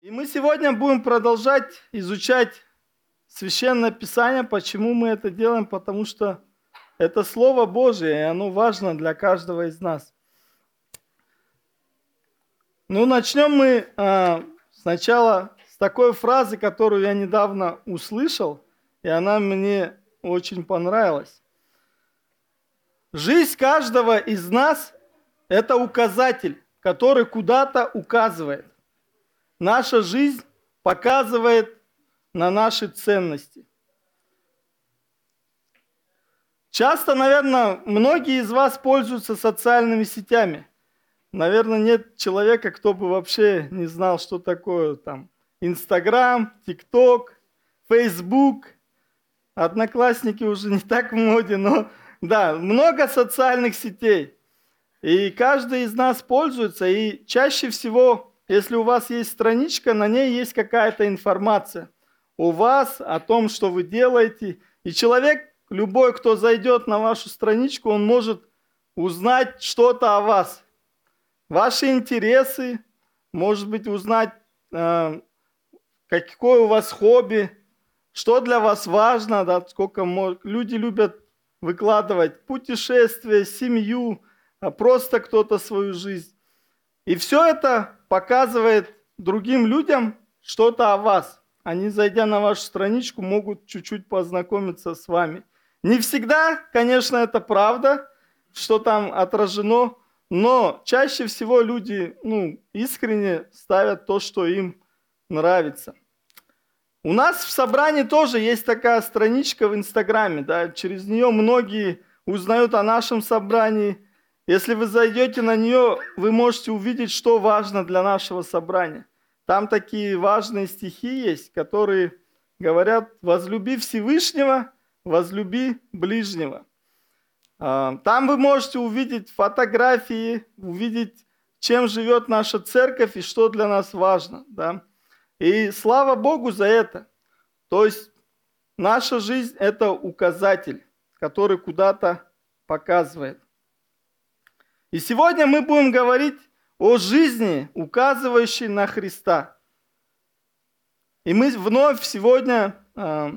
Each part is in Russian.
И мы сегодня будем продолжать изучать Священное Писание. Почему мы это делаем? Потому что это Слово Божие, и оно важно для каждого из нас. Ну, начнем мы а, сначала с такой фразы, которую я недавно услышал, и она мне очень понравилась. Жизнь каждого из нас – это указатель, который куда-то указывает. Наша жизнь показывает на наши ценности. Часто, наверное, многие из вас пользуются социальными сетями. Наверное, нет человека, кто бы вообще не знал, что такое там Инстаграм, ТикТок, Фейсбук. Одноклассники уже не так в моде, но да, много социальных сетей. И каждый из нас пользуется, и чаще всего если у вас есть страничка, на ней есть какая-то информация у вас, о том, что вы делаете. И человек, любой, кто зайдет на вашу страничку, он может узнать что-то о вас. Ваши интересы, может быть, узнать, э, какое у вас хобби, что для вас важно, да, сколько люди любят выкладывать путешествия, семью, а просто кто-то свою жизнь. И все это показывает другим людям что-то о вас. Они, зайдя на вашу страничку, могут чуть-чуть познакомиться с вами. Не всегда, конечно, это правда, что там отражено, но чаще всего люди ну, искренне ставят то, что им нравится. У нас в собрании тоже есть такая страничка в Инстаграме, да, через нее многие узнают о нашем собрании – если вы зайдете на нее, вы можете увидеть, что важно для нашего собрания. Там такие важные стихи есть, которые говорят «возлюби Всевышнего, возлюби ближнего». А, там вы можете увидеть фотографии, увидеть, чем живет наша церковь и что для нас важно. Да? И слава Богу за это. То есть наша жизнь – это указатель, который куда-то показывает. И сегодня мы будем говорить о жизни, указывающей на Христа. И мы вновь сегодня э,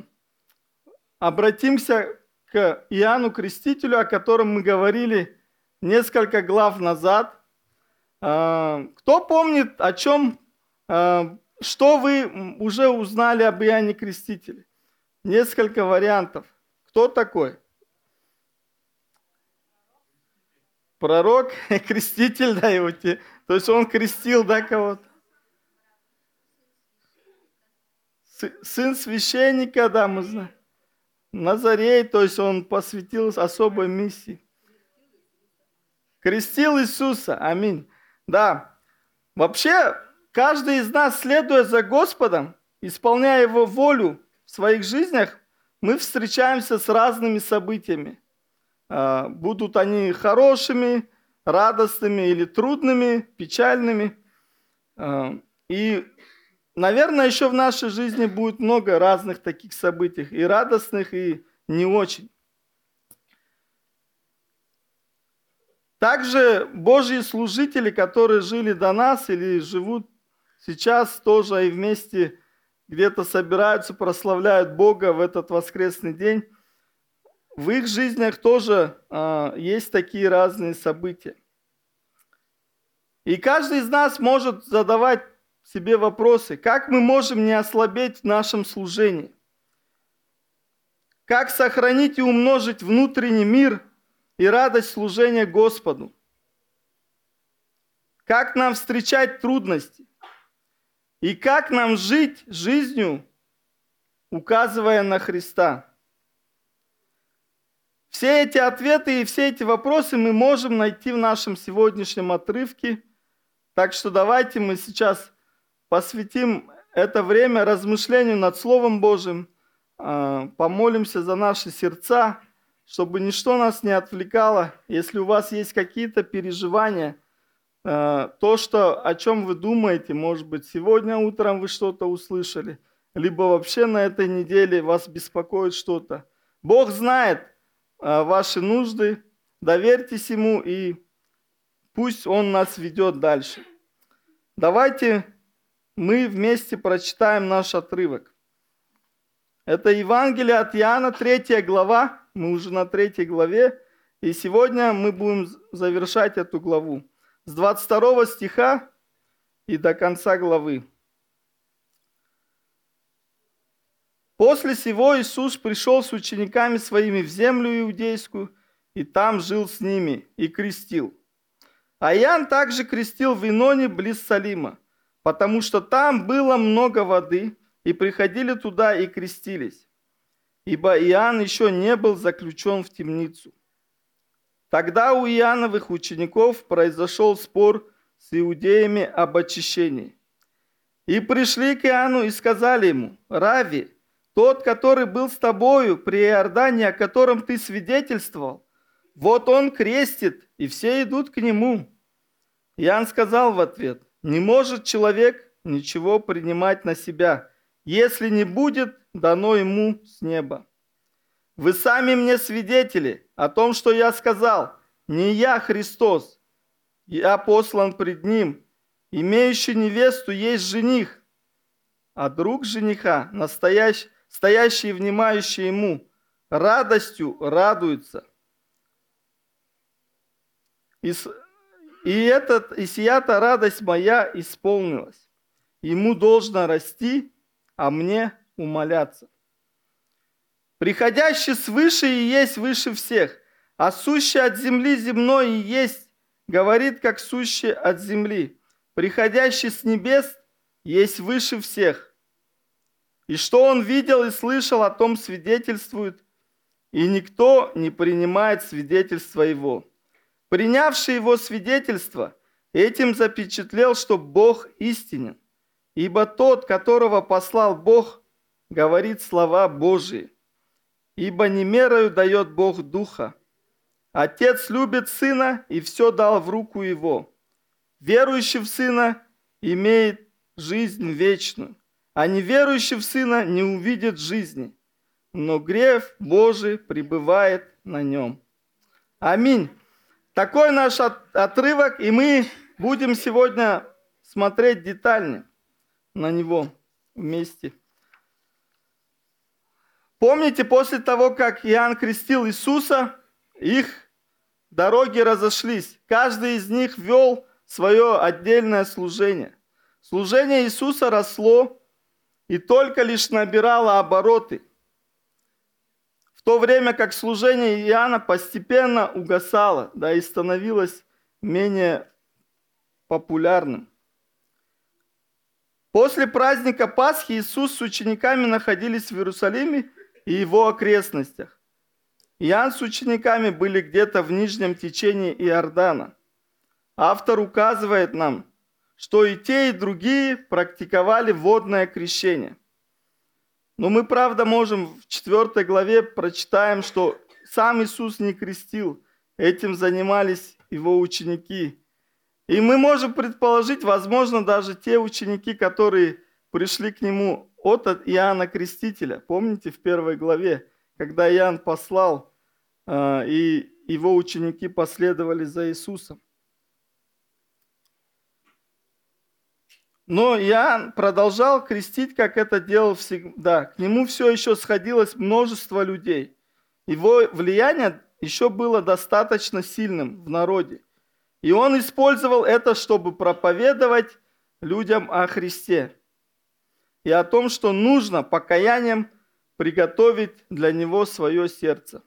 обратимся к Иоанну Крестителю, о котором мы говорили несколько глав назад. Э, кто помнит, о чем, э, что вы уже узнали об Иоанне Крестителе? Несколько вариантов. Кто такой? Пророк, креститель, да, его, то есть он крестил, да, кого-то. Сын священника, да, мы знаем. Назарей, то есть он посвятил особой миссии. Крестил Иисуса, аминь. Да, вообще, каждый из нас, следуя за Господом, исполняя Его волю в своих жизнях, мы встречаемся с разными событиями. А, будут они хорошими, радостными или трудными, печальными. А, и, наверное, еще в нашей жизни будет много разных таких событий, и радостных, и не очень. Также Божьи служители, которые жили до нас или живут сейчас тоже и вместе где-то собираются, прославляют Бога в этот воскресный день, в их жизнях тоже э, есть такие разные события. И каждый из нас может задавать себе вопросы, как мы можем не ослабеть в нашем служении? Как сохранить и умножить внутренний мир и радость служения Господу? Как нам встречать трудности? И как нам жить жизнью, указывая на Христа? Все эти ответы и все эти вопросы мы можем найти в нашем сегодняшнем отрывке. Так что давайте мы сейчас посвятим это время размышлению над Словом Божьим, а, помолимся за наши сердца, чтобы ничто нас не отвлекало. Если у вас есть какие-то переживания, а, то, что, о чем вы думаете, может быть, сегодня утром вы что-то услышали, либо вообще на этой неделе вас беспокоит что-то. Бог знает, ваши нужды, доверьтесь Ему и пусть Он нас ведет дальше. Давайте мы вместе прочитаем наш отрывок. Это Евангелие от Иоанна, 3 глава. Мы уже на 3 главе. И сегодня мы будем завершать эту главу. С 22 стиха и до конца главы. После сего Иисус пришел с учениками своими в землю иудейскую, и там жил с ними, и крестил. А Иоанн также крестил в Иноне близ Салима, потому что там было много воды, и приходили туда и крестились, ибо Иоанн еще не был заключен в темницу. Тогда у Иоанновых учеников произошел спор с иудеями об очищении. И пришли к Иоанну и сказали ему, «Рави, тот, который был с тобою при Иордане, о котором ты свидетельствовал, вот он крестит, и все идут к нему». Иоанн сказал в ответ, «Не может человек ничего принимать на себя, если не будет дано ему с неба. Вы сами мне свидетели о том, что я сказал. Не я Христос, я послан пред ним. Имеющий невесту есть жених, а друг жениха, настоящий, стоящий и внимающий ему, радостью радуется. И, и, этот, и сия-то радость моя исполнилась. Ему должно расти, а мне умоляться. Приходящий свыше и есть выше всех, а сущий от земли земной и есть, говорит, как сущий от земли. Приходящий с небес есть выше всех. И что он видел и слышал, о том свидетельствует, и никто не принимает свидетельства его. Принявший его свидетельство, этим запечатлел, что Бог истинен. Ибо тот, которого послал Бог, говорит слова Божии. Ибо не мерою дает Бог Духа. Отец любит Сына и все дал в руку Его. Верующий в Сына имеет жизнь вечную, а неверующий в Сына не увидит жизни, но грех Божий пребывает на нем. Аминь. Такой наш отрывок, и мы будем сегодня смотреть детальнее на него вместе. Помните, после того, как Иоанн крестил Иисуса, их дороги разошлись. Каждый из них вел свое отдельное служение. Служение Иисуса росло и только лишь набирало обороты, в то время как служение Иоанна постепенно угасало, да и становилось менее популярным. После праздника Пасхи Иисус с учениками находились в Иерусалиме и его окрестностях. Иоанн с учениками были где-то в нижнем течении Иордана. Автор указывает нам, что и те, и другие практиковали водное крещение. Но мы, правда, можем в 4 главе прочитаем, что сам Иисус не крестил, этим занимались его ученики – и мы можем предположить, возможно, даже те ученики, которые пришли к нему от Иоанна Крестителя. Помните в первой главе, когда Иоанн послал, а, и его ученики последовали за Иисусом. Но Иоанн продолжал крестить, как это делал всегда. К нему все еще сходилось множество людей. Его влияние еще было достаточно сильным в народе. И он использовал это, чтобы проповедовать людям о Христе и о том, что нужно покаянием приготовить для него свое сердце.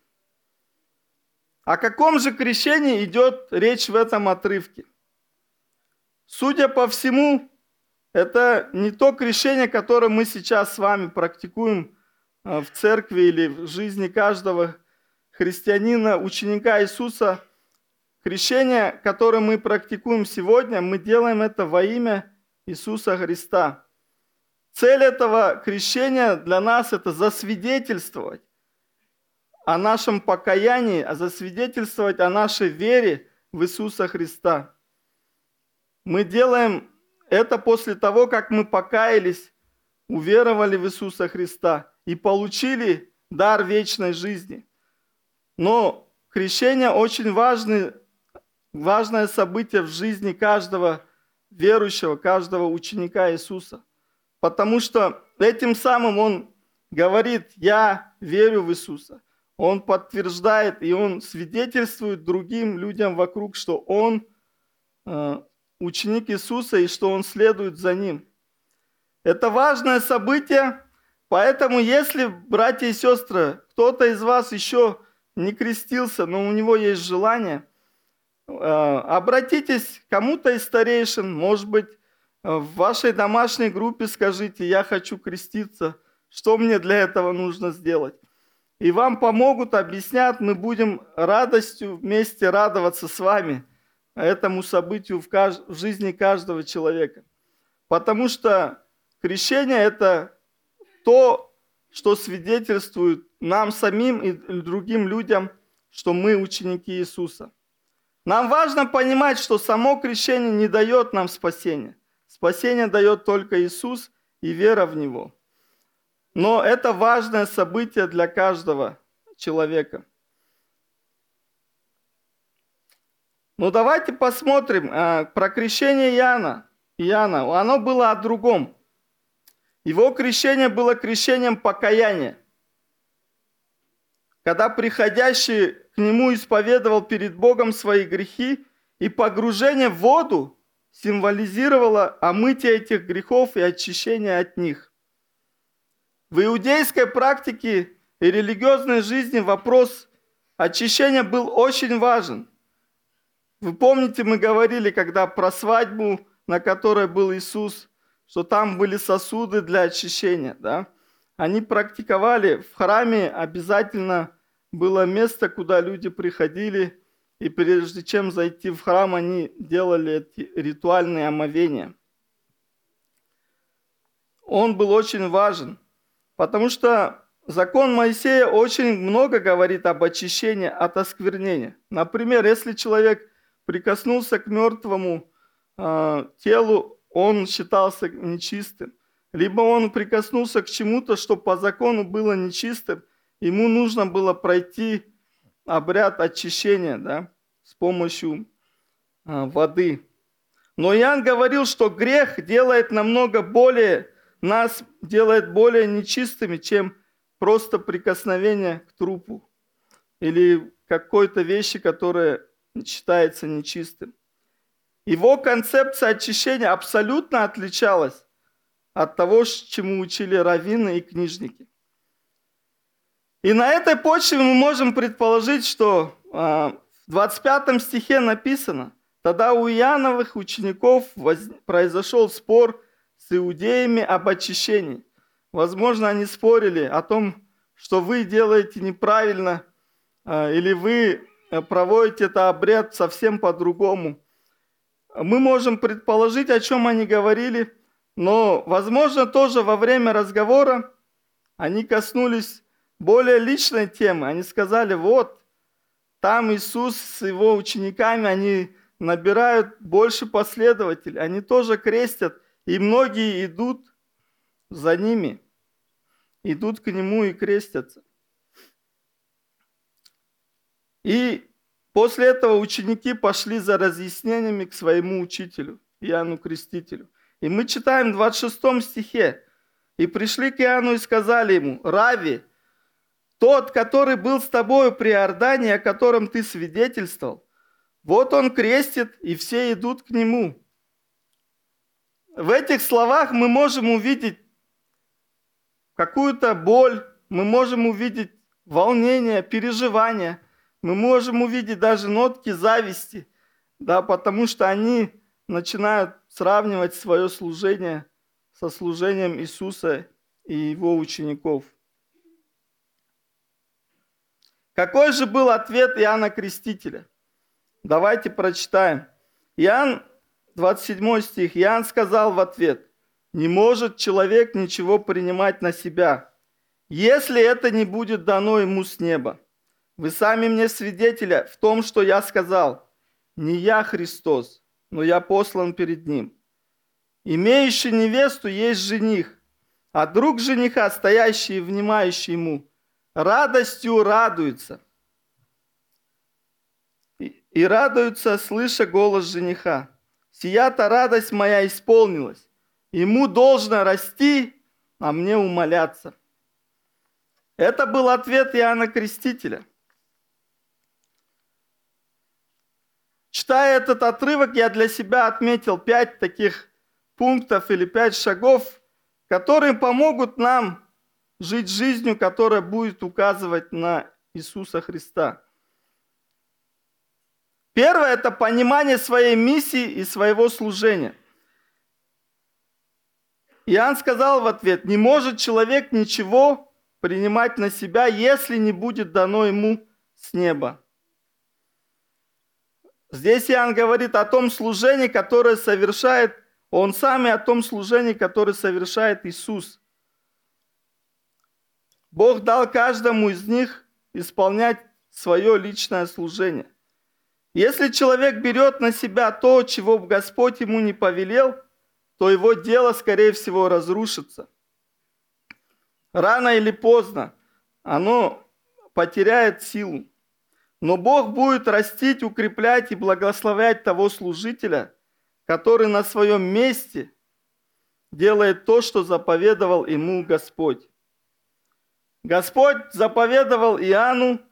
О каком же крещении идет речь в этом отрывке? Судя по всему, это не то крещение, которое мы сейчас с вами практикуем э, в церкви или в жизни каждого христианина, ученика Иисуса – Крещение, которое мы практикуем сегодня, мы делаем это во имя Иисуса Христа. Цель этого крещения для нас – это засвидетельствовать о нашем покаянии, а засвидетельствовать о нашей вере в Иисуса Христа. Мы делаем это после того, как мы покаялись, уверовали в Иисуса Христа и получили дар вечной жизни. Но крещение очень важный важное событие в жизни каждого верующего, каждого ученика Иисуса. Потому что этим самым он говорит, я верю в Иисуса. Он подтверждает и он свидетельствует другим людям вокруг, что он э, ученик Иисуса и что он следует за ним. Это важное событие, поэтому если, братья и сестры, кто-то из вас еще не крестился, но у него есть желание, э, обратитесь к кому-то из старейшин, может быть, в вашей домашней группе скажите, я хочу креститься, что мне для этого нужно сделать. И вам помогут, объяснят, мы будем радостью вместе радоваться с вами этому событию в, кажд... в жизни каждого человека. Потому что крещение – это то, что свидетельствует нам самим и другим людям, что мы ученики Иисуса. Нам важно понимать, что само крещение не дает нам спасения. Спасение дает только Иисус и вера в Него. Но это важное событие для каждого человека. Ну давайте посмотрим э, про крещение Иоанна. Иоанна. Оно было о другом. Его крещение было крещением покаяния. Когда приходящий к нему исповедовал перед Богом свои грехи, и погружение в воду символизировало омытие этих грехов и очищение от них. В иудейской практике и религиозной жизни вопрос очищения был очень важен. Вы помните, мы говорили, когда про свадьбу, на которой был Иисус, что там были сосуды для очищения, да? Они практиковали, в храме обязательно было место, куда люди приходили, и прежде чем зайти в храм, они делали эти ритуальные омовения. Он был очень важен – Потому что закон Моисея очень много говорит об очищении от осквернения. Например, если человек прикоснулся к мертвому э, телу, он считался нечистым. Либо он прикоснулся к чему-то, что по закону было нечистым, ему нужно было пройти обряд очищения да, с помощью э, воды. Но Иоанн говорил, что грех делает намного более нас делает более нечистыми, чем просто прикосновение к трупу или какой-то вещи, которая считается нечистым. Его концепция очищения абсолютно отличалась от того, чему учили раввины и книжники. И на этой почве мы можем предположить, что а, в 25 стихе написано, тогда у Иоанновых учеников произошел спор с иудеями об очищении. Возможно, они спорили о том, что вы делаете неправильно, а, или вы э, проводите этот обряд совсем по-другому. Мы можем предположить, о чем они говорили, но, возможно, тоже во время разговора они коснулись более личной темы. Они сказали, вот, там Иисус с его учениками, они набирают больше последователей, они тоже крестят. И многие идут за ними, идут к нему и крестятся. И после этого ученики пошли за разъяснениями к своему учителю, Иоанну Крестителю. И мы читаем в 26 стихе. «И пришли к Иоанну и сказали ему, Рави, тот, который был с тобою при Иордане, о котором ты свидетельствовал, вот он крестит, и все идут к нему». В этих словах мы можем увидеть какую-то боль, мы можем увидеть волнение, переживание, мы можем увидеть даже нотки зависти, да, потому что они начинают сравнивать свое служение со служением Иисуса и его учеников. Какой же был ответ Иоанна Крестителя? Давайте прочитаем. Иоанн 27 стих. Иоанн сказал в ответ, «Не может человек ничего принимать на себя, если это не будет дано ему с неба. Вы сами мне свидетели в том, что я сказал. Не я Христос, но я послан перед Ним. Имеющий невесту есть жених, а друг жениха, стоящий и внимающий ему, радостью радуется. И, и радуется, слыша голос жениха. сия-то радость моя исполнилась. Ему должно расти, а мне умоляться. Это был ответ Иоанна Крестителя. Читая этот отрывок, я для себя отметил пять таких пунктов или пять шагов, которые помогут нам жить жизнью, которая будет указывать на Иисуса Христа. Первое – это понимание своей миссии и своего служения. Иоанн сказал в ответ, не может человек ничего принимать на себя, если не будет дано ему с неба. Здесь Иоанн говорит о том служении, которое совершает он сам и о том служении, которое совершает Иисус. Бог дал каждому из них исполнять свое личное служение. Если человек берет на себя то, чего Господь ему не повелел, то его дело, скорее всего, разрушится. Рано или поздно оно потеряет силу. Но Бог будет растить, укреплять и благословлять того служителя, который на своем месте делает то, что заповедовал ему Господь. Господь заповедовал Иоанну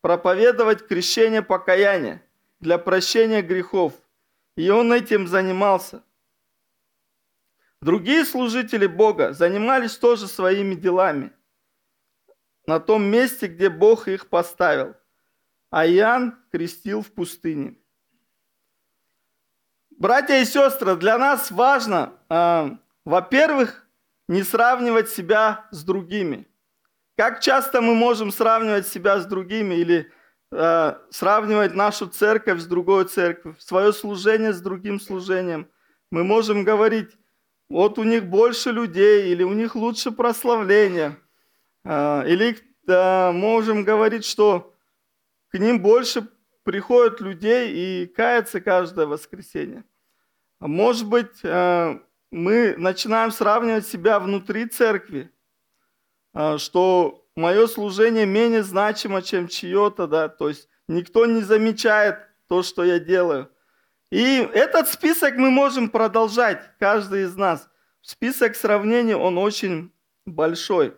проповедовать крещение покаяния для прощения грехов, и он этим занимался. Другие служители Бога занимались тоже своими делами на том месте, где Бог их поставил, а Иоанн крестил в пустыне. Братья и сестры, для нас важно, э, во-первых, не сравнивать себя с другими. Как часто мы можем сравнивать себя с другими или э, сравнивать нашу церковь с другой церковью, свое служение с другим служением? Мы можем говорить, вот у них больше людей, или у них лучше прославление, э, или э, можем говорить, что к ним больше приходят людей и кается каждое воскресенье. Может быть, э, мы начинаем сравнивать себя внутри церкви, э, что мое служение менее значимо, чем чье-то, да, то есть никто не замечает то, что я делаю. И этот список мы можем продолжать, каждый из нас. Список сравнений, он очень большой.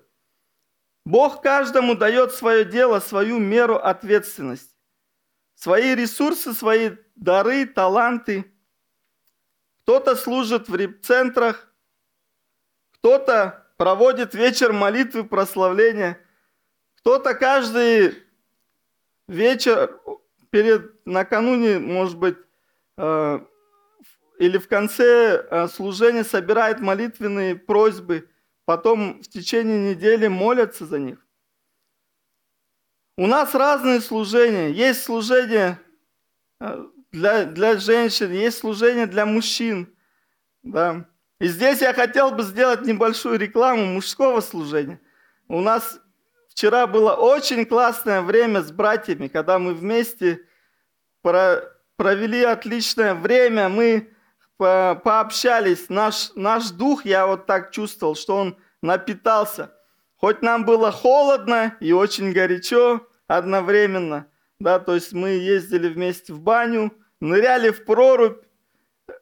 Бог каждому дает свое дело, свою меру ответственности, свои ресурсы, свои дары, таланты – кто-то служит в реп-центрах, кто-то проводит вечер молитвы прославления, кто-то каждый вечер перед накануне, может быть, э, или в конце э, служения собирает молитвенные просьбы, потом в течение недели молятся за них. У нас разные служения. Есть служение э, для, для женщин, есть служение для мужчин. Да. И здесь я хотел бы сделать небольшую рекламу мужского служения. У нас вчера было очень классное время с братьями, когда мы вместе про, провели отличное время, мы по, пообщались. Наш, наш дух, я вот так чувствовал, что он напитался. Хоть нам было холодно и очень горячо одновременно, да, то есть мы ездили вместе в баню, ныряли в прорубь.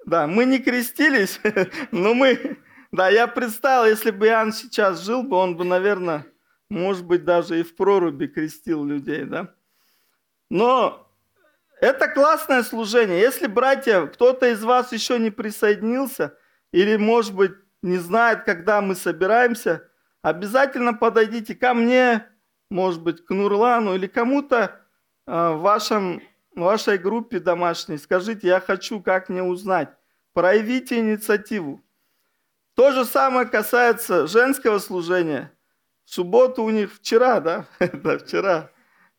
Да, мы не крестились, но мы... Да, я представил, если бы Иоанн сейчас жил бы, он бы, наверное, может быть, даже и в проруби крестил людей, да. Но это классное служение. Если, братья, кто-то из вас еще не присоединился, или, может быть, не знает, когда мы собираемся, обязательно подойдите ко мне, может быть, к Нурлану или кому-то а, в вашем вашей группе домашней, скажите, я хочу, как мне узнать. Проявите инициативу. То же самое касается женского служения. В субботу у них вчера, да, да, вчера,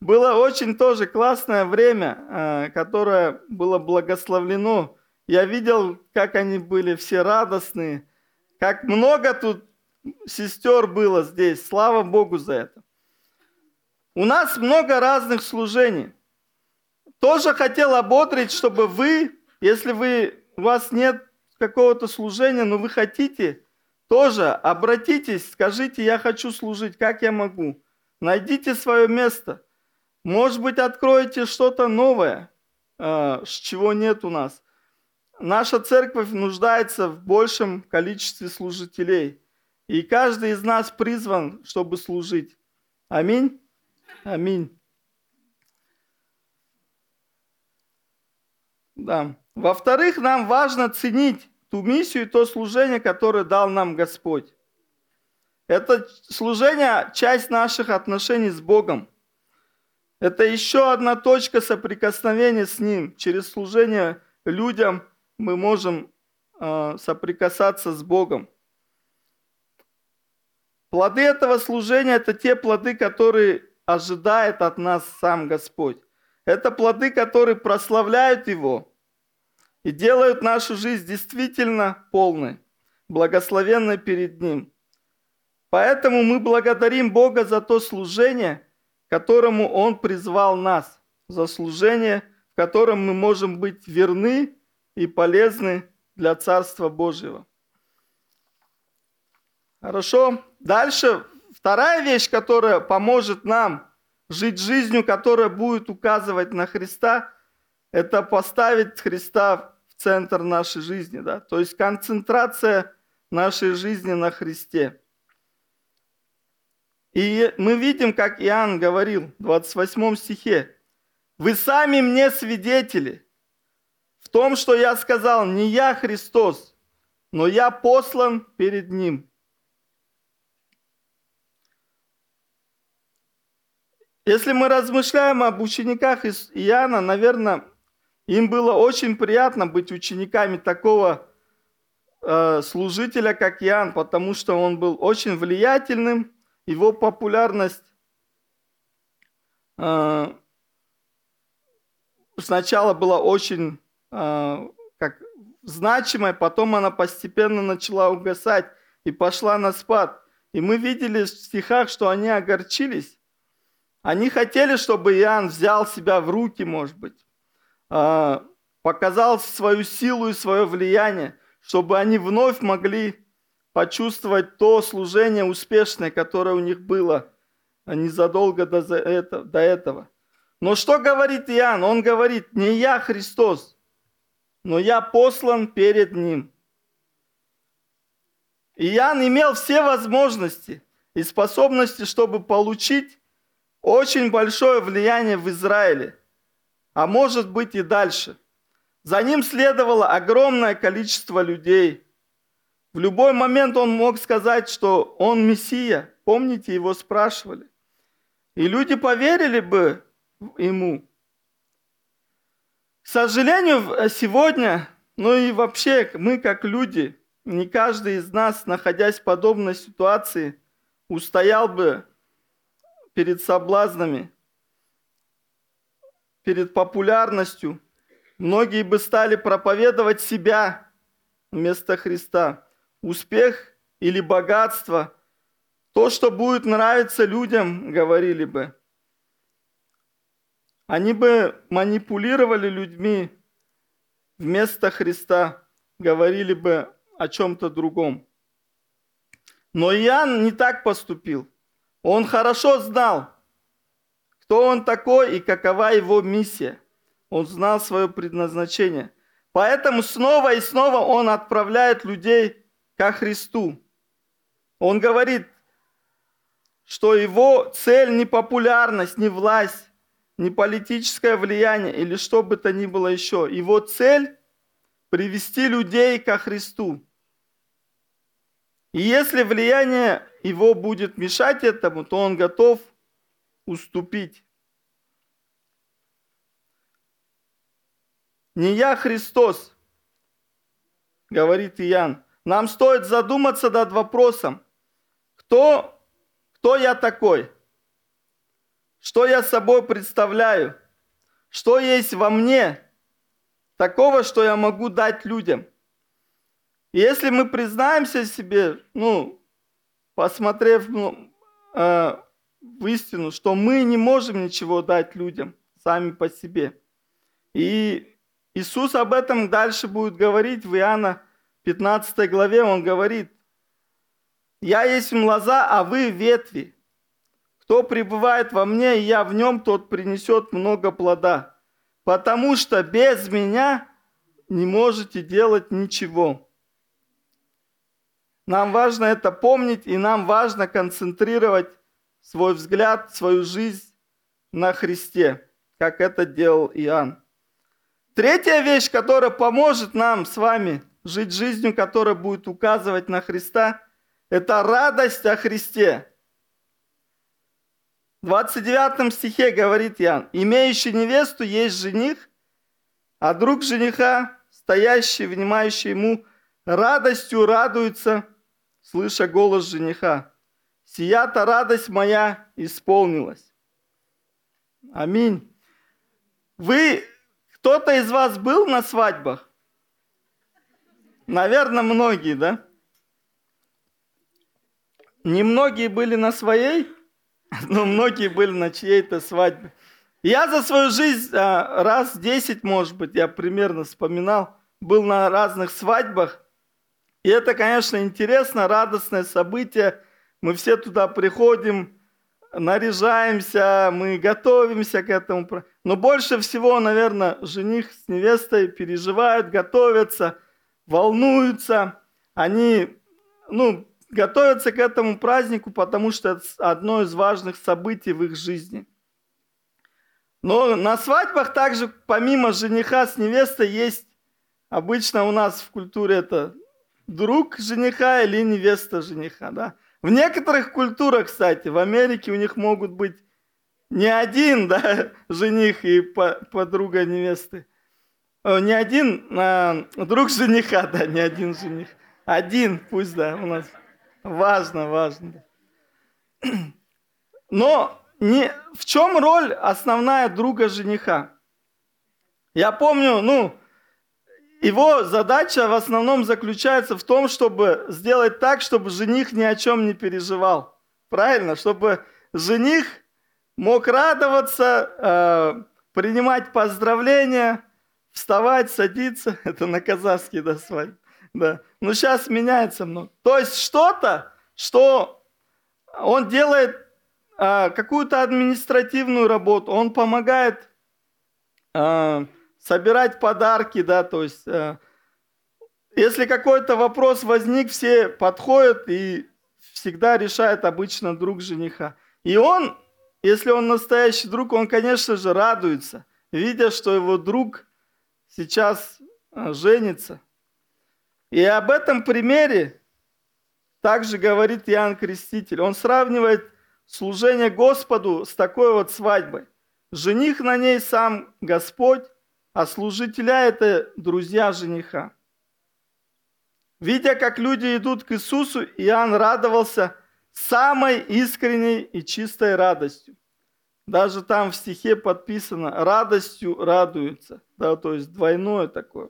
было очень тоже классное время, а, которое было благословлено. Я видел, как они были все радостные, как много тут сестер было здесь. Слава Богу за это. У нас много разных служений тоже хотел ободрить, чтобы вы, если вы, у вас нет какого-то служения, но вы хотите, тоже обратитесь, скажите, я хочу служить, как я могу. Найдите свое место. Может быть, откроете что-то новое, э, чего нет у нас. наша церковь нуждается в большем количестве служителей. И каждый из нас призван, чтобы служить. Аминь. Аминь. Да. Во-вторых, нам важно ценить ту миссию и то служение, которое дал нам Господь. Это служение – часть наших отношений с Богом. Это еще одна точка соприкосновения с Ним. Через служение людям мы можем э, соприкасаться с Богом. Плоды этого служения – это те плоды, которые ожидает от нас сам Господь. Это плоды, которые прославляют Его и делают нашу жизнь действительно полной, благословенной перед Ним. Поэтому мы благодарим Бога за то служение – которому Он призвал нас, за служение, в котором мы можем быть верны и полезны для Царства Божьего. Хорошо. Дальше вторая вещь, которая поможет нам жить жизнью, которая будет указывать на Христа, это поставить Христа в центр нашей жизни. Да? То есть концентрация нашей жизни на Христе. И мы видим, как Иоанн говорил в 28 стихе, «Вы сами мне свидетели в том, что я сказал, не я Христос, но я послан перед Ним». Если мы размышляем об учениках Иоанна, наверное, им было очень приятно быть учениками такого э, служителя, как Иоанн, потому что он был очень влиятельным, его популярность э, сначала была очень э, как значимой, потом она постепенно начала угасать и пошла на спад. И мы видели в стихах, что они огорчились. Они хотели, чтобы Иоанн взял себя в руки, может быть, э, показал свою силу и свое влияние, чтобы они вновь могли почувствовать то служение успешное, которое у них было незадолго до этого. Но что говорит Иоанн? Он говорит, не я Христос, но я послан перед Ним. Иоанн имел все возможности и способности, чтобы получить очень большое влияние в Израиле, а может быть и дальше. За ним следовало огромное количество людей – в любой момент он мог сказать, что он Мессия. Помните, его спрашивали. И люди поверили бы ему. К сожалению, сегодня, ну и вообще мы как люди, не каждый из нас, находясь в подобной ситуации, устоял бы перед соблазнами, перед популярностью. Многие бы стали проповедовать себя вместо Христа успех или богатство, то, что будет нравиться людям, говорили бы. Они бы манипулировали людьми вместо Христа, говорили бы о чем-то другом. Но Иоанн не так поступил. Он хорошо знал, кто он такой и какова его миссия. Он знал свое предназначение. Поэтому снова и снова он отправляет людей ко Христу. Он говорит, что его цель не популярность, не власть, не политическое влияние или что бы то ни было еще. Его цель – привести людей ко Христу. И если влияние его будет мешать этому, то он готов уступить. Не я Христос, говорит Иоанн, нам стоит задуматься над вопросом, кто, кто я такой? Что я собой представляю? Что есть во мне такого, что я могу дать людям? И если мы признаемся себе, ну, посмотрев ну, э, в истину, что мы не можем ничего дать людям сами по себе. И Иисус об этом дальше будет говорить в Иоанна 15 главе он говорит, «Я есть лоза, а вы ветви. Кто пребывает во мне, и я в нем, тот принесет много плода. Потому что без меня не можете делать ничего. Нам важно это помнить, и нам важно концентрировать свой взгляд, свою жизнь на Христе, как это делал Иоанн. Третья вещь, которая поможет нам с вами жить жизнью, которая будет указывать на Христа, это радость о Христе. В 29 стихе говорит Иоанн, «Имеющий невесту есть жених, а друг жениха, стоящий, внимающий ему, радостью радуется, слыша голос жениха. Сия-то радость моя исполнилась. Аминь. Вы, кто-то из вас был на свадьбах? Наверное, многие, да? Немногие были на своей, но многие были на чьей-то свадьбе. Я за свою жизнь а, раз десять, может быть, я примерно вспоминал, был на разных свадьбах. И это, конечно, интересно, радостное событие. Мы все туда приходим, наряжаемся, мы готовимся к этому. Но больше всего, наверное, жених с невестой переживают, готовятся, волнуются. Они, ну, готовятся к этому празднику, потому что это одно из важных событий в их жизни. Но на свадьбах также, помимо жениха с невестой, есть обычно у нас в культуре это друг жениха или невеста жениха, да. В некоторых культурах, кстати, в Америке у них могут быть не один, да, жених и подруга невесты. Не один а, друг жениха, да, не один жених. Один, пусть, да, у нас. Важно, важно. Но не, в чем роль основная друга жениха? Я помню, ну, его задача в основном заключается в том, чтобы сделать так, чтобы жених ни о чем не переживал. Правильно? Чтобы жених мог радоваться, э, принимать поздравления, вставать, садиться. Это на казахский, да, свадьба. Да. Но сейчас меняется много. То есть что-то, что он делает э, какую-то административную работу, он помогает э, собирать подарки, да, то есть, э, если какой-то вопрос возник, все подходят и всегда решает обычно друг жениха. И он, если он настоящий друг, он, конечно же, радуется, видя, что его друг сейчас э, женится. И об этом примере также говорит Иоанн Креститель. Он сравнивает служение Господу с такой вот свадьбой. Жених на ней сам Господь, а служителя – это друзья жениха. Видя, как люди идут к Иисусу, Иоанн радовался самой искренней и чистой радостью. Даже там в стихе подписано «радостью радуются». Да, то есть двойное такое.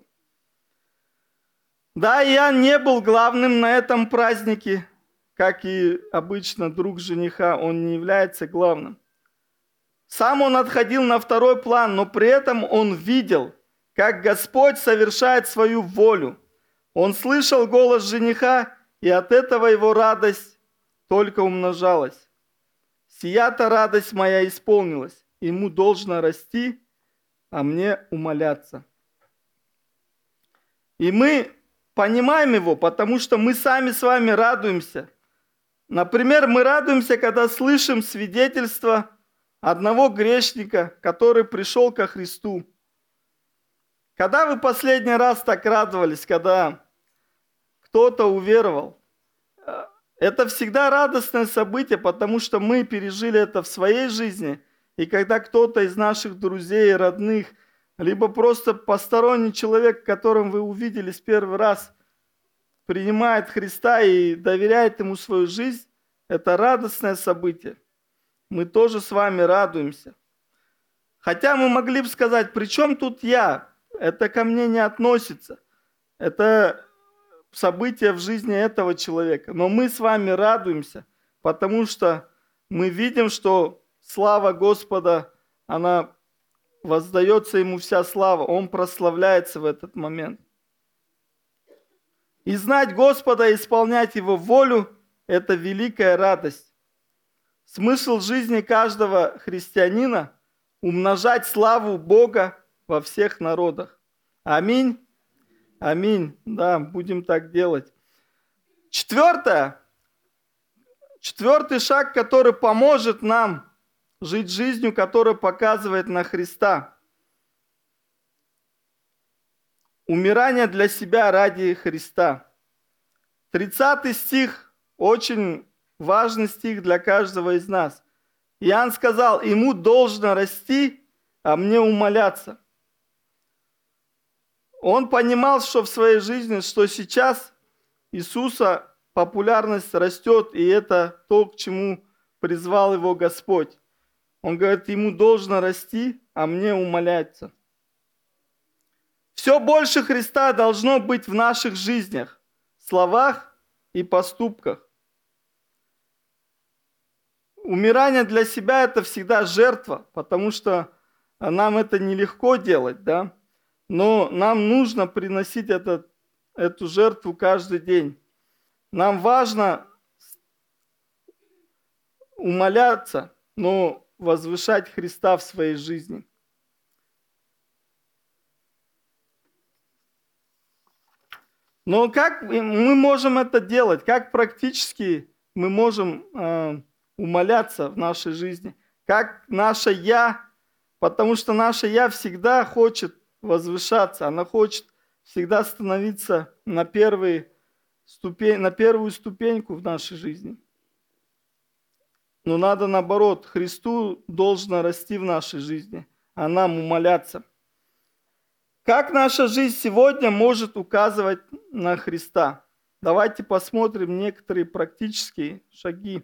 Да, Иоанн не был главным на этом празднике, как и обычно друг жениха, он не является главным. Сам он отходил на второй план, но при этом он видел, как Господь совершает свою волю. Он слышал голос жениха, и от этого его радость только умножалась. Сия-то радость моя исполнилась, ему должно расти, а мне умоляться. И мы понимаем его, потому что мы сами с вами радуемся. Например, мы радуемся, когда слышим свидетельство – одного грешника, который пришел ко Христу. Когда вы последний раз так радовались, когда кто-то уверовал? Это всегда радостное событие, потому что мы пережили это в своей жизни. И когда кто-то из наших друзей, родных, либо просто посторонний человек, которым вы увиделись первый раз, принимает Христа и доверяет Ему свою жизнь, это радостное событие мы тоже с вами радуемся. Хотя мы могли бы сказать, при чем тут я? Это ко мне не относится. Это событие в жизни этого человека. Но мы с вами радуемся, потому что мы видим, что слава Господа, она воздается ему вся слава, он прославляется в этот момент. И знать Господа исполнять Его волю – это великая радость. Смысл жизни каждого христианина – умножать славу Бога во всех народах. Аминь. Аминь. Да, будем так делать. Четвертое. Четвертый шаг, который поможет нам жить жизнью, которая показывает на Христа. Умирание для себя ради Христа. 30 стих, очень важный стих для каждого из нас. Иоанн сказал, ему должно расти, а мне умоляться. Он понимал, что в своей жизни, что сейчас Иисуса популярность растет, и это то, к чему призвал его Господь. Он говорит, ему должно расти, а мне умоляться. Все больше Христа должно быть в наших жизнях, словах и поступках. Умирание для себя – это всегда жертва, потому что нам это нелегко делать, да? Но нам нужно приносить этот, эту жертву каждый день. Нам важно умоляться, но возвышать Христа в своей жизни. Но как мы можем это делать? Как практически мы можем э, умоляться в нашей жизни? Как наше «я», потому что наше «я» всегда хочет возвышаться, она хочет всегда становиться на, первый ступень, на первую ступеньку в нашей жизни. Но надо наоборот, Христу должно расти в нашей жизни, а нам умоляться. Как наша жизнь сегодня может указывать на Христа? Давайте посмотрим некоторые практические шаги.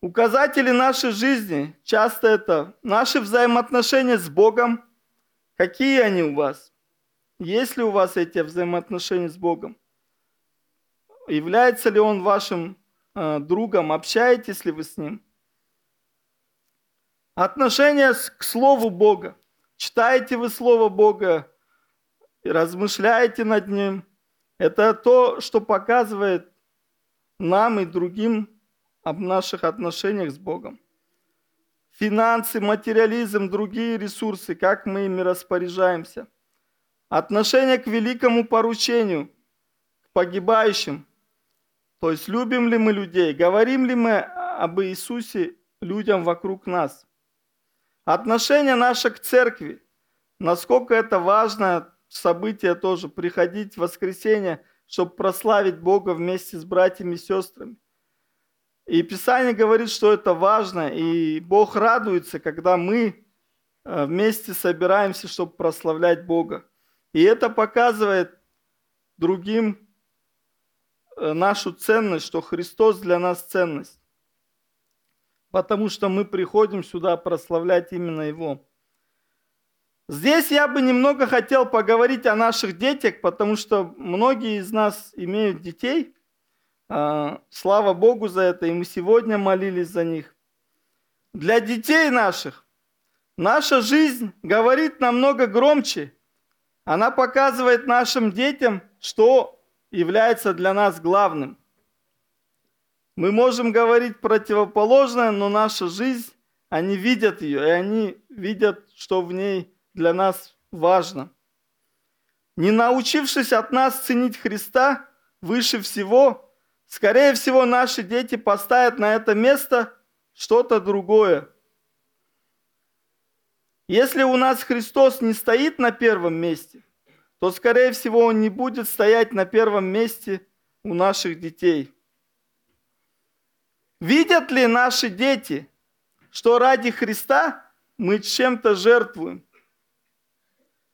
Указатели нашей жизни, часто это наши взаимоотношения с Богом, Какие они у вас? Есть ли у вас эти взаимоотношения с Богом? Является ли Он вашим э, другом? Общаетесь ли вы с Ним? Отношение к Слову Бога. Читаете вы Слово Бога, размышляете над Ним. Это то, что показывает нам и другим об наших отношениях с Богом финансы, материализм, другие ресурсы, как мы ими распоряжаемся. Отношение к великому поручению, к погибающим. То есть любим ли мы людей, говорим ли мы об Иисусе людям вокруг нас. Отношение наше к церкви, насколько это важное событие тоже, приходить в воскресенье, чтобы прославить Бога вместе с братьями и сестрами. И Писание говорит, что это важно, и Бог радуется, когда мы э, вместе собираемся, чтобы прославлять Бога. И это показывает другим э, нашу ценность, что Христос для нас ценность. Потому что мы приходим сюда прославлять именно Его. Здесь я бы немного хотел поговорить о наших детях, потому что многие из нас имеют детей – слава Богу за это, и мы сегодня молились за них. Для детей наших наша жизнь говорит намного громче. Она показывает нашим детям, что является для нас главным. Мы можем говорить противоположное, но наша жизнь, они видят ее, и они видят, что в ней для нас важно. Не научившись от нас ценить Христа выше всего, Скорее всего, наши дети поставят на это место что-то другое. Если у нас Христос не стоит на первом месте, то, скорее всего, Он не будет стоять на первом месте у наших детей. Видят ли наши дети, что ради Христа мы чем-то жертвуем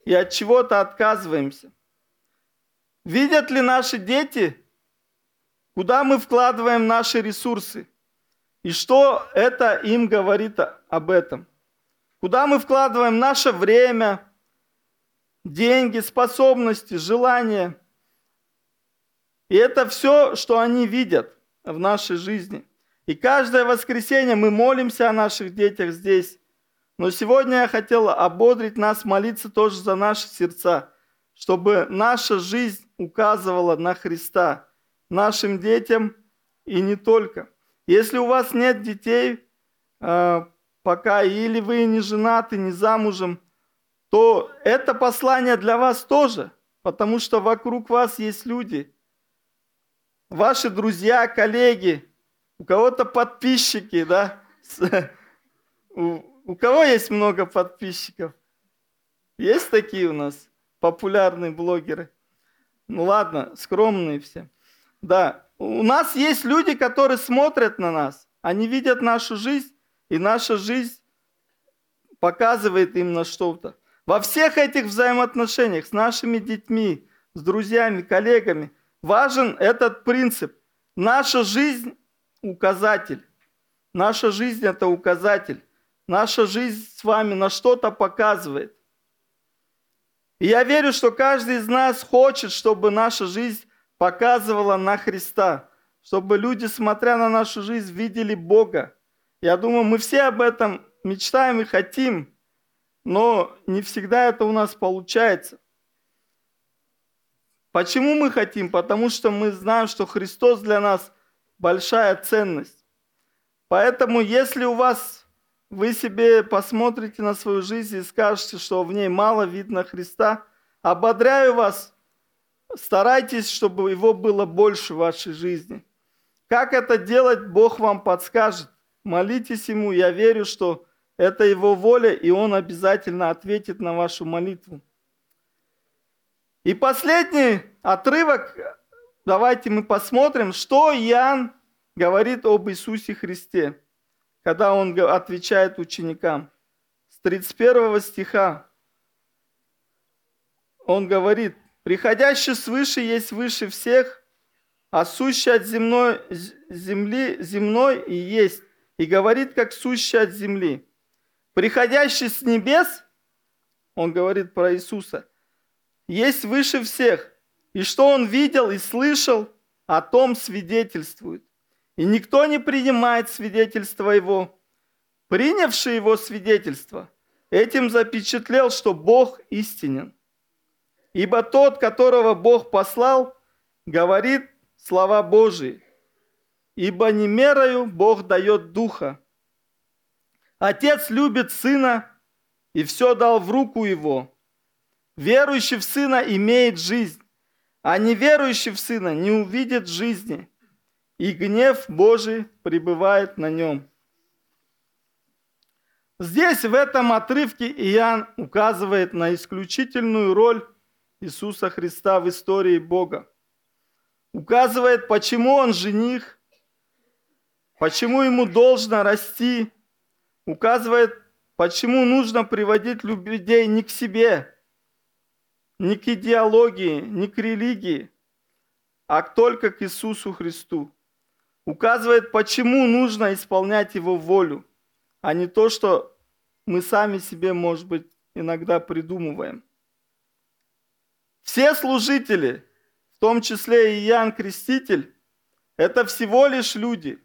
и от чего-то отказываемся? Видят ли наши дети, Куда мы вкладываем наши ресурсы? И что это им говорит об этом? Куда мы вкладываем наше время, деньги, способности, желания? И это все, что они видят в нашей жизни. И каждое воскресенье мы молимся о наших детях здесь. Но сегодня я хотела ободрить нас молиться тоже за наши сердца, чтобы наша жизнь указывала на Христа – нашим детям и не только. Если у вас нет детей э, пока, или вы не женаты, не замужем, то это послание для вас тоже. потому что вокруг вас есть люди, ваши друзья, коллеги, у кого-то подписчики, да, у, у кого есть много подписчиков? Есть такие у нас популярные блогеры? Ну ладно, скромные все. Да, у нас есть люди, которые смотрят на нас. Они видят нашу жизнь, и наша жизнь показывает им на что-то. Во всех этих взаимоотношениях с нашими детьми, с друзьями, коллегами важен этот принцип. Наша жизнь – указатель. Наша жизнь – это указатель. Наша жизнь с вами на что-то показывает. И я верю, что каждый из нас хочет, чтобы наша жизнь показывала на Христа, чтобы люди, смотря на нашу жизнь, видели Бога. Я думаю, мы все об этом мечтаем и хотим, но не всегда это у нас получается. Почему мы хотим? Потому что мы знаем, что Христос для нас большая ценность. Поэтому, если у вас вы себе посмотрите на свою жизнь и скажете, что в ней мало видно Христа, ободряю вас, старайтесь, чтобы его было больше в вашей жизни. Как это делать, Бог вам подскажет. Молитесь Ему, я верю, что это Его воля, и Он обязательно ответит на вашу молитву. И последний отрывок, давайте мы посмотрим, что Иоанн говорит об Иисусе Христе, когда он отвечает ученикам. С 31 стиха он говорит, «Приходящий свыше есть выше всех, а сущий от земной, земли земной и есть, и говорит, как сущий от земли. Приходящий с небес, он говорит про Иисуса, есть выше всех, и что он видел и слышал, о том свидетельствует. И никто не принимает свидетельство его. Принявший его свидетельство, этим запечатлел, что Бог истинен. Ибо тот, которого Бог послал, говорит слова Божии. Ибо не мерою Бог дает духа. Отец любит сына и все дал в руку его. Верующий в сына имеет жизнь, а неверующий в сына не увидит жизни, и гнев Божий пребывает на нем. Здесь, в этом отрывке, Иоанн указывает на исключительную роль Иисуса Христа в истории Бога. Указывает, почему он жених, почему ему должно расти, указывает, почему нужно приводить людей не к себе, не к идеологии, не к религии, а только к Иисусу Христу. Указывает, почему нужно исполнять Его волю, а не то, что мы сами себе, может быть, иногда придумываем. Все служители, в том числе и Иоанн Креститель, это всего лишь люди –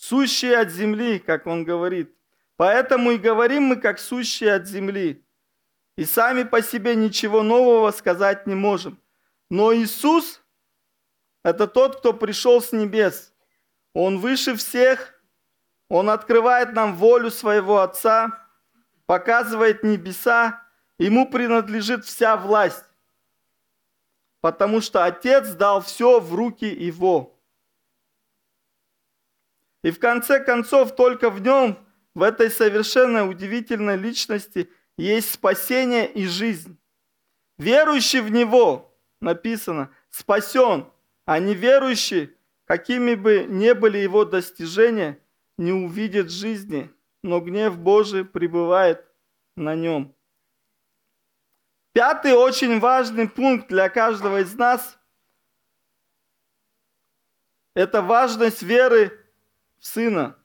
сущие от земли, как он говорит. Поэтому и говорим мы, как сущие от земли. И сами по себе ничего нового сказать не можем. Но Иисус – это тот, кто пришел с небес. Он выше всех, Он открывает нам волю своего Отца, показывает небеса, Ему принадлежит вся власть, потому что Отец дал все в руки Его. И в конце концов только в нем, в этой совершенно удивительной личности, есть спасение и жизнь. Верующий в Него, написано, спасен, а неверующий, какими бы ни были его достижения, не увидит жизни, но гнев Божий пребывает на нем. Пятый очень важный пункт для каждого из нас – это важность веры в Сына,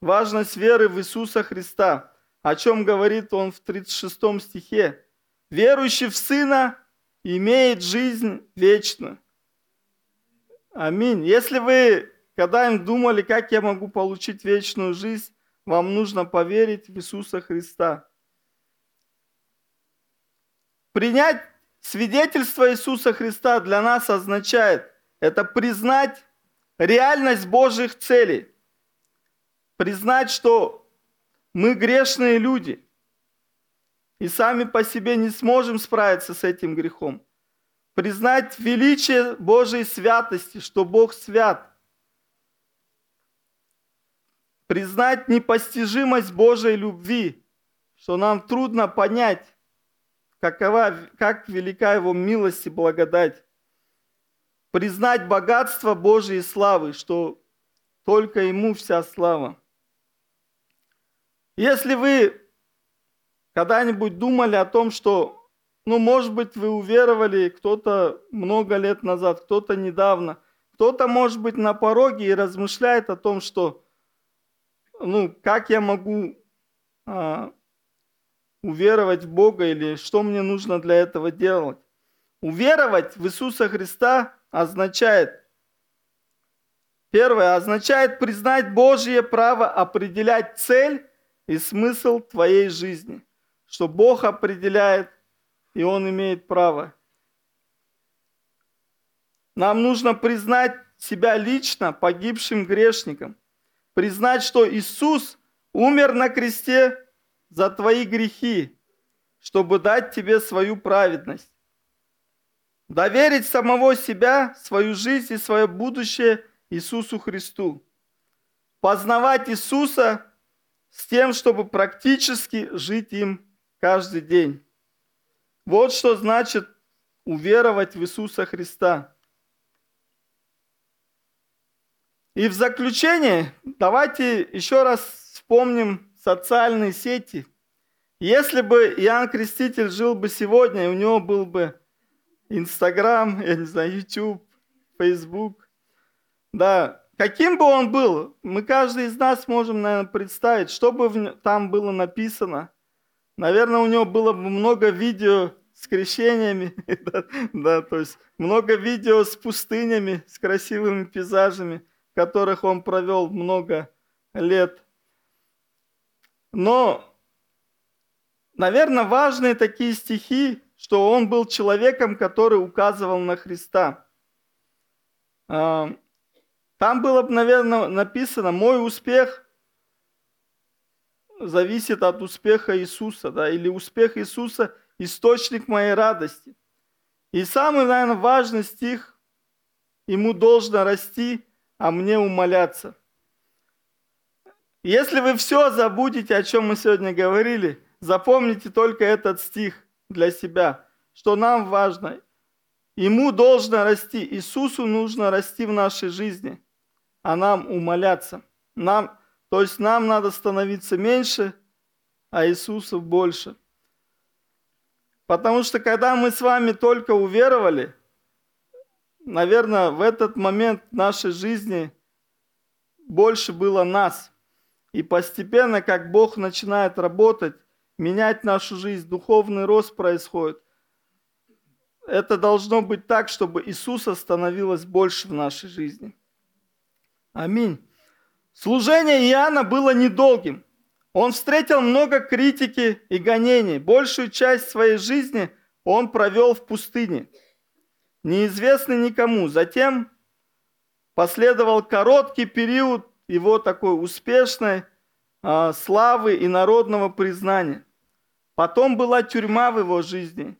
важность веры в Иисуса Христа, о чем говорит он в 36 стихе. Верующий в Сына имеет жизнь вечную. Аминь. Если вы когда-нибудь думали, как я могу получить вечную жизнь, вам нужно поверить в Иисуса Христа. Принять свидетельство Иисуса Христа для нас означает это признать реальность Божьих целей. Признать, что мы грешные люди. и сами по себе не сможем справиться с этим грехом. Признать величие Божьей святости, что Бог свят. Признать непостижимость Божьей любви, что нам трудно понять, какова, как велика Его милость и благодать. Признать богатство Божьей славы, что только Ему вся слава. Если вы когда-нибудь думали о том, что, ну, может быть, вы уверовали кто-то много лет назад, кто-то недавно, кто-то, может быть, на пороге и размышляет о том, что, ну, как я могу а, уверовать в Бога или что мне нужно для этого делать. Уверовать в Иисуса Христа означает, первое, означает признать Божье право определять цель и смысл твоей жизни, что Бог определяет, и Он имеет право. Нам нужно признать себя лично погибшим грешником, признать, что Иисус умер на кресте за твои грехи, чтобы дать тебе свою праведность. Доверить самого себя, свою жизнь и свое будущее Иисусу Христу. Познавать Иисуса с тем, чтобы практически жить им каждый день. Вот что значит уверовать в Иисуса Христа. И в заключение давайте еще раз вспомним социальные сети. Если бы Иоанн Креститель жил бы сегодня, и у него был бы Инстаграм, я не знаю, YouTube, Facebook, да, Каким бы он был, мы каждый из нас можем, наверное, представить, что бы там было написано. Наверное, у него было бы много видео с крещениями, да, да, то есть много видео с пустынями, с красивыми пейзажами, в которых он провел много лет. Но, наверное, важные такие стихи, что он был человеком, который указывал на Христа. А, там было бы, наверное, написано, мой успех зависит от успеха Иисуса, да, или успех Иисуса – источник моей радости. И самый, наверное, важный стих, ему должно расти, а мне умоляться. Если вы все забудете, о чем мы сегодня говорили, запомните только этот стих для себя, что нам важно. Ему должно расти, Иисусу нужно расти в нашей жизни – а нам умоляться. Нам, то есть нам надо становиться меньше, а Иисусу больше. Потому что когда мы с вами только уверовали, наверное, в этот момент нашей жизни больше было нас. И постепенно, как Бог начинает работать, менять нашу жизнь, духовный рост происходит. Это должно быть так, чтобы Иисуса становилось больше в нашей жизни. Аминь. Служение Иоанна было недолгим. Он встретил много критики и гонений. Большую часть своей жизни он провел в пустыне, неизвестный никому. Затем последовал короткий период его такой успешной а, славы и народного признания. Потом была тюрьма в его жизни,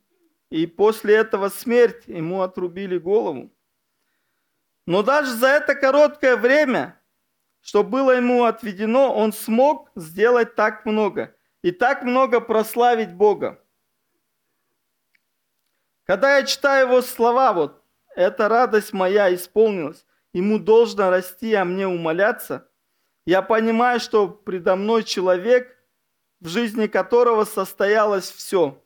и после этого смерть ему отрубили голову. Но даже за это короткое время, что было ему отведено, он смог сделать так много и так много прославить Бога. Когда я читаю его слова, вот, эта радость моя исполнилась, ему должно расти, а мне умоляться, я понимаю, что предо мной человек, в жизни которого состоялось все,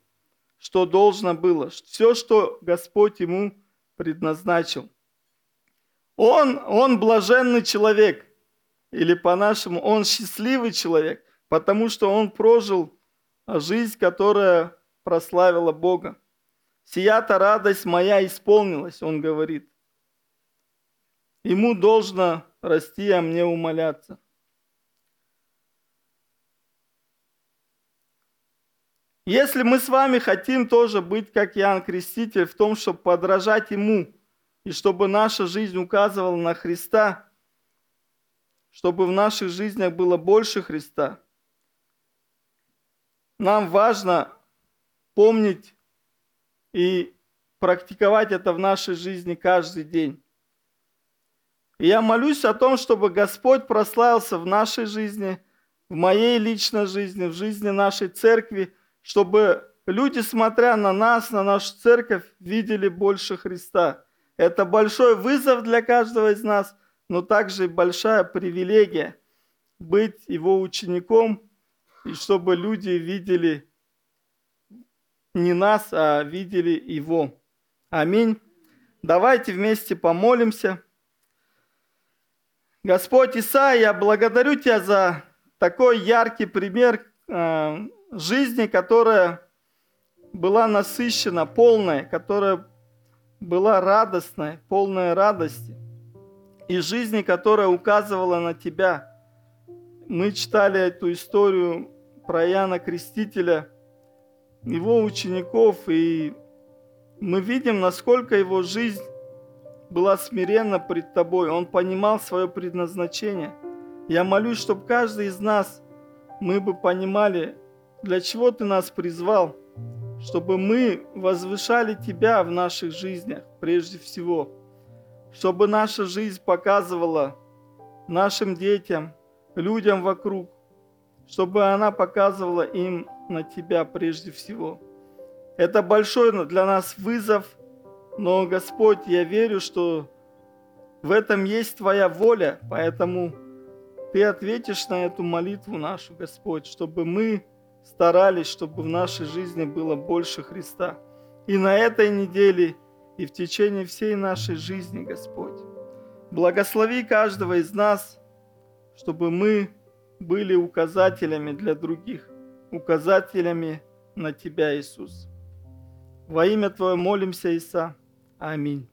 что должно было, все, что Господь ему предназначил. Он, он блаженный человек, или по-нашему, он счастливый человек, потому что он прожил жизнь, которая прославила Бога. Сия-то радость моя исполнилась, он говорит. Ему должно расти, а мне умоляться. Если мы с вами хотим тоже быть как Иоанн Креститель в том, чтобы подражать ему – и чтобы наша жизнь указывала на Христа, чтобы в наших жизнях было больше Христа. Нам важно помнить и практиковать это в нашей жизни каждый день. И я молюсь о том, чтобы Господь прославился в нашей жизни, в моей личной жизни, в жизни нашей церкви, чтобы люди, смотря на нас, на нашу церковь, видели больше Христа. Это большой вызов для каждого из нас, но также большая привилегия быть его учеником, и чтобы люди видели не нас, а видели его. Аминь. Давайте вместе помолимся. Господь Исаия, я благодарю Тебя за такой яркий пример э, жизни, которая была насыщена, полная, которая была радостной, полная радости. И жизни, которая указывала на Тебя. Мы читали эту историю про Иоанна Крестителя, его учеников, и мы видим, насколько его жизнь была смиренна пред Тобой. Он понимал свое предназначение. Я молюсь, чтобы каждый из нас, мы бы понимали, для чего Ты нас призвал, чтобы мы возвышали Тебя в наших жизнях прежде всего, чтобы наша жизнь показывала нашим детям, людям вокруг, чтобы она показывала им на Тебя прежде всего. Это большой для нас вызов, но, Господь, я верю, что в этом есть Твоя воля, поэтому Ты ответишь на эту молитву нашу, Господь, чтобы мы старались, чтобы в нашей жизни было больше Христа. И на этой неделе, и в течение всей нашей жизни, Господь. Благослови каждого из нас, чтобы мы были указателями для других, указателями на Тебя, Иисус. Во имя Твое молимся, Иса. Аминь.